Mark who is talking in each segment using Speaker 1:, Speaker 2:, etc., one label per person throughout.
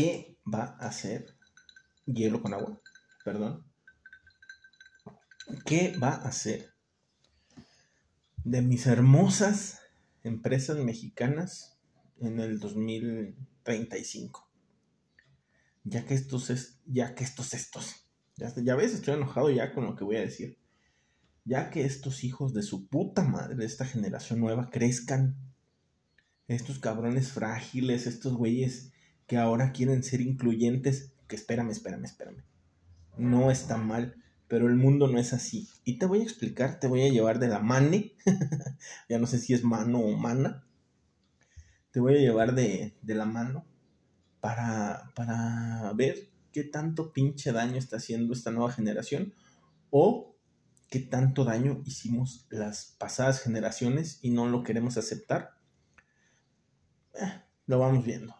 Speaker 1: ¿Qué va a hacer hielo con agua? Perdón. ¿Qué va a hacer de mis hermosas empresas mexicanas en el 2035? Ya que estos es, ya que estos estos. Ya, ya ves, estoy enojado ya con lo que voy a decir. Ya que estos hijos de su puta madre de esta generación nueva crezcan. Estos cabrones frágiles, estos güeyes que ahora quieren ser incluyentes. Que espérame, espérame, espérame. No está mal, pero el mundo no es así. Y te voy a explicar, te voy a llevar de la mane. ya no sé si es mano o mana. Te voy a llevar de, de la mano para, para ver qué tanto pinche daño está haciendo esta nueva generación o qué tanto daño hicimos las pasadas generaciones y no lo queremos aceptar. Eh, lo vamos viendo.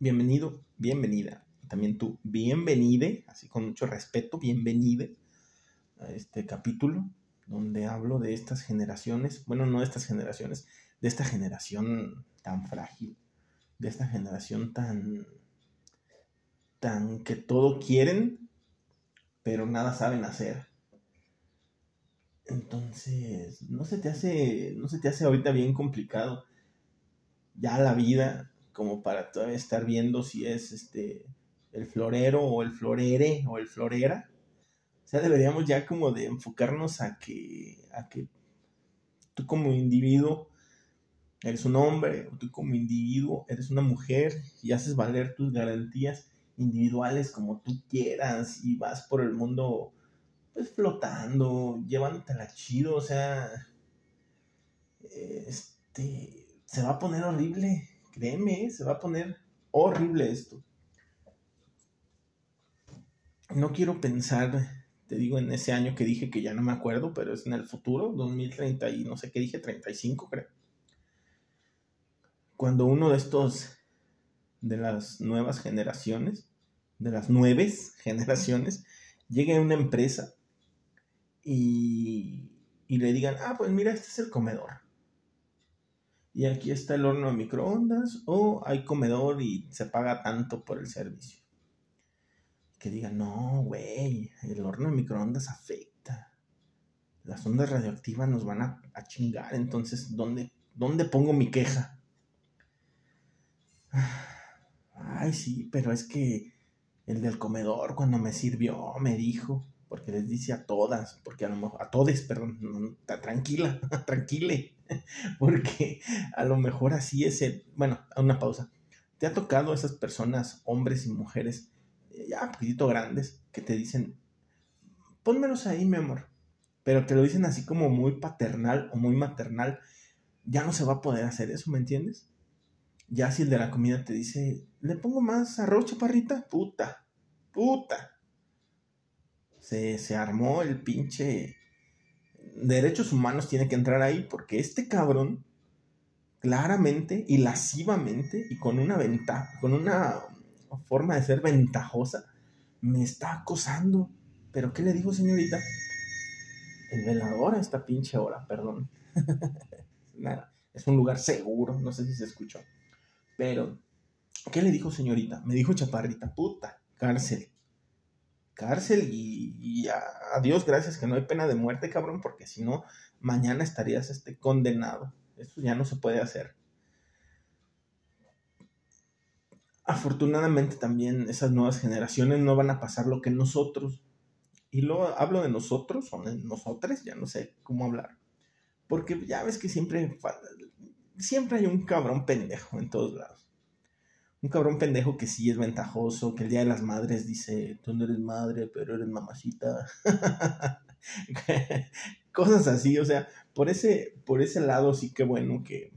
Speaker 1: Bienvenido, bienvenida. También tú, bienvenide, así con mucho respeto, bienvenide a este capítulo donde hablo de estas generaciones, bueno, no de estas generaciones, de esta generación tan frágil, de esta generación tan tan que todo quieren, pero nada saben hacer. Entonces, no se te hace, no se te hace ahorita bien complicado ya la vida como para todavía estar viendo si es este el florero o el florere o el florera. O sea, deberíamos ya como de enfocarnos a que a que tú como individuo eres un hombre, o tú como individuo eres una mujer y haces valer tus garantías individuales como tú quieras y vas por el mundo pues flotando, llevándotela chido, o sea, este, se va a poner horrible, créeme, se va a poner horrible esto. No quiero pensar, te digo, en ese año que dije que ya no me acuerdo, pero es en el futuro, 2030 y no sé qué dije, 35 creo. Cuando uno de estos, de las nuevas generaciones, de las nueve generaciones, llegue a una empresa y le digan, ah, pues mira, este es el comedor. Y aquí está el horno de microondas o hay comedor y se paga tanto por el servicio. Que digan, no, güey, el horno de microondas afecta. Las ondas radioactivas nos van a, a chingar, entonces, ¿dónde, ¿dónde pongo mi queja? Ay, sí, pero es que el del comedor cuando me sirvió me dijo, porque les dice a todas, porque a lo mejor, a todes, perdón, tranquila, tranquile, porque a lo mejor así es el, bueno, una pausa. ¿Te ha tocado esas personas, hombres y mujeres, eh, ya un poquitito grandes, que te dicen, pónmelos ahí, mi amor, pero te lo dicen así como muy paternal o muy maternal, ya no se va a poder hacer eso, ¿me entiendes? Ya si el de la comida te dice, ¿le pongo más arroz, chaparrita? Puta, puta. Se, se armó el pinche... Derechos humanos tiene que entrar ahí porque este cabrón claramente y lascivamente y con una ventaja, con una forma de ser ventajosa, me está acosando. ¿Pero qué le dijo, señorita? El velador a esta pinche hora, perdón. Nada, es un lugar seguro, no sé si se escuchó. Pero, ¿qué le dijo señorita? Me dijo chaparrita, puta, cárcel. Cárcel y, a, Dios gracias que no hay pena de muerte, cabrón, porque si no, mañana estarías este, condenado. Eso ya no se puede hacer. Afortunadamente también esas nuevas generaciones no van a pasar lo que nosotros. Y luego hablo de nosotros o de nosotros, ya no sé cómo hablar. Porque ya ves que siempre siempre hay un cabrón pendejo en todos lados. Un cabrón pendejo que sí es ventajoso, que el Día de las Madres dice, tú no eres madre, pero eres mamacita. Cosas así, o sea, por ese, por ese lado sí que bueno que,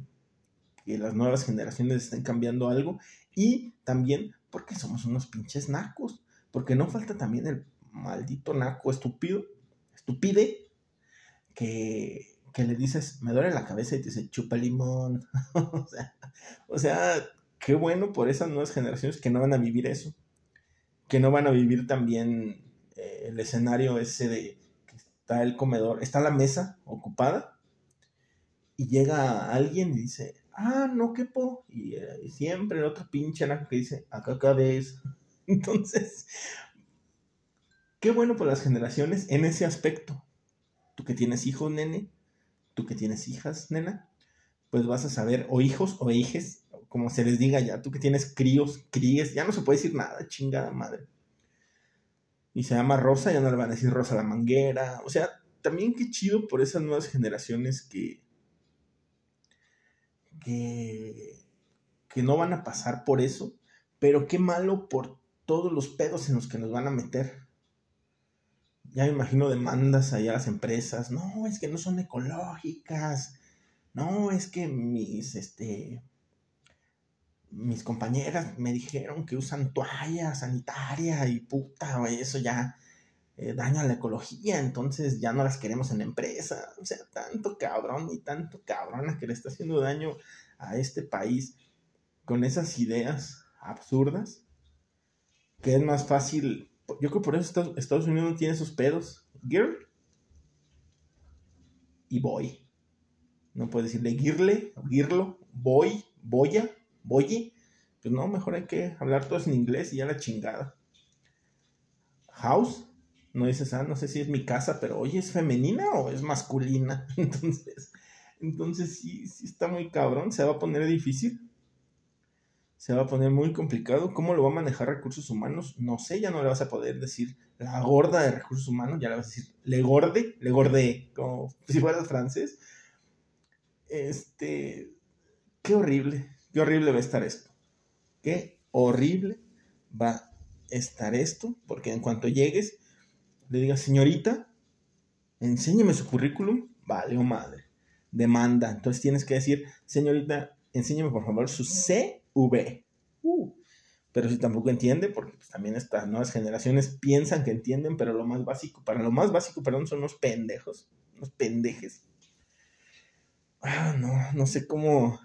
Speaker 1: que las nuevas generaciones estén cambiando algo. Y también porque somos unos pinches nacos. Porque no falta también el maldito naco estúpido, estupide, que que le dices, me duele la cabeza y te dice, chupa limón. o, sea, o sea, qué bueno por esas nuevas generaciones que no van a vivir eso. Que no van a vivir también eh, el escenario ese de que está el comedor, está la mesa ocupada y llega alguien y dice, ah, no quepo. Y, eh, siempre el otro pinche que dice, acá cabes. Entonces, qué bueno por las generaciones en ese aspecto. Tú que tienes hijos, nene, tú que tienes hijas, nena, pues vas a saber, o hijos o hijes, como se les diga ya, tú que tienes críos, críes, ya no se puede decir nada, chingada madre. Y se llama Rosa, ya no le van a decir Rosa la manguera. O sea, también qué chido por esas nuevas generaciones que, que, que no van a pasar por eso, pero qué malo por todos los pedos en los que nos van a meter. Ya me imagino demandas allá a las empresas. No, es que no son ecológicas. No, es que mis, este, mis compañeras me dijeron que usan toalla sanitaria y puta, eso ya eh, daña la ecología, entonces ya no las queremos en la empresa. O sea, tanto cabrón y tanto cabrona que le está haciendo daño a este país con esas ideas absurdas, que es más fácil, yo creo que por eso Estados Unidos tiene esos pedos. Girl y boy. No puede decirle girle, girlo, boy, boya, boye. Pues no, mejor hay que hablar todos en inglés y ya la chingada. House, no dices, ah, no sé si es mi casa, pero oye, ¿es femenina o es masculina? Entonces, entonces sí, sí está muy cabrón, se va a poner difícil. Se va a poner muy complicado. ¿Cómo lo va a manejar recursos humanos? No sé, ya no le vas a poder decir la gorda de recursos humanos, ya le vas a decir le gorde, le gorde, como si fueras francés. Este, qué horrible, qué horrible va a estar esto. Qué horrible va a estar esto, porque en cuanto llegues, le digas, señorita, enséñeme su currículum, vale o madre demanda. Entonces tienes que decir, señorita, enséñame por favor su CV. Uh, pero si tampoco entiende, porque pues, también estas nuevas generaciones piensan que entienden, pero lo más básico, para lo más básico, perdón, son unos pendejos, unos pendejes. Ah, no, no sé cómo,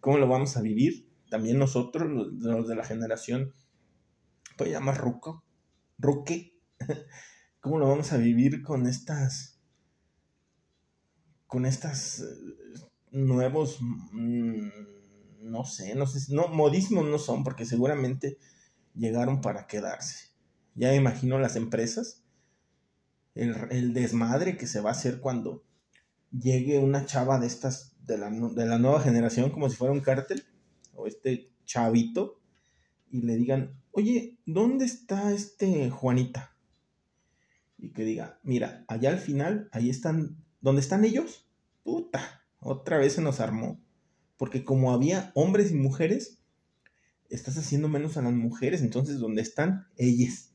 Speaker 1: cómo lo vamos a vivir. También nosotros, los, de la generación, pues ya más ruco, ruque, ¿cómo lo vamos a vivir con estas con estas eh, nuevos, mm, no sé, no sé, no, modismos no son, porque seguramente llegaron para quedarse. Ya imagino las empresas, el, desmadre que se va a hacer cuando llegue una chava de estas, de la, de la nueva generación, como si fuera un cártel, o este chavito, y le digan, oye, ¿dónde está este Juanita? Y que diga, mira, allá al final, ahí están ¿Dónde están ellos? Puta, otra vez se nos armó. Porque como había hombres y mujeres, estás haciendo menos a las mujeres. Entonces, ¿dónde están? Ellas.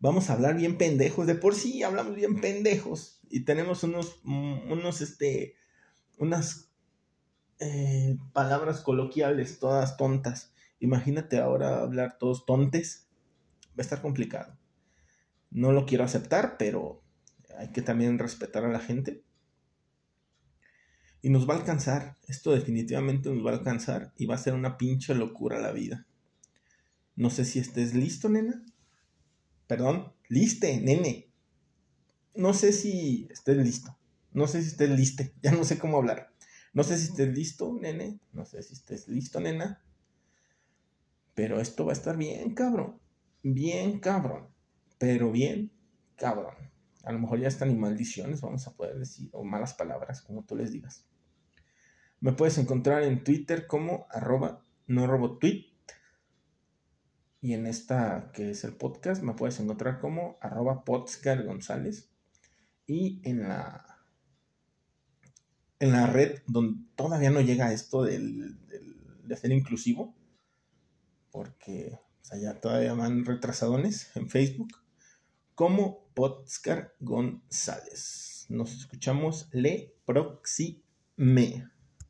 Speaker 1: Vamos a hablar bien pendejos. De por sí hablamos bien pendejos. Y tenemos unos, mm, unos, este, unas eh, palabras coloquiales, todas tontas. Imagínate ahora hablar todos tontes. Va a estar complicado. No lo quiero aceptar, pero hay que también respetar a la gente. Y nos va a alcanzar, esto definitivamente nos va a alcanzar y va a ser una pinche locura la vida. No sé si estés listo, nena. Perdón, liste, nene. No sé si estés listo. No sé si estés liste. Ya no sé cómo hablar. No sé si estés listo, nene. No sé si estés listo, nena. Pero esto va a estar bien, cabrón. Bien, cabrón. Pero bien, cabrón. A lo mejor ya están ni maldiciones, vamos a poder decir, o malas palabras, como tú les digas. Me puedes encontrar en Twitter como arroba no robo tweet. Y en esta que es el podcast me puedes encontrar como arroba González. Y en la en la red donde todavía no llega esto del, de ser inclusivo, porque allá todavía van retrasadones en Facebook, como Podscar González. Nos escuchamos le próxime.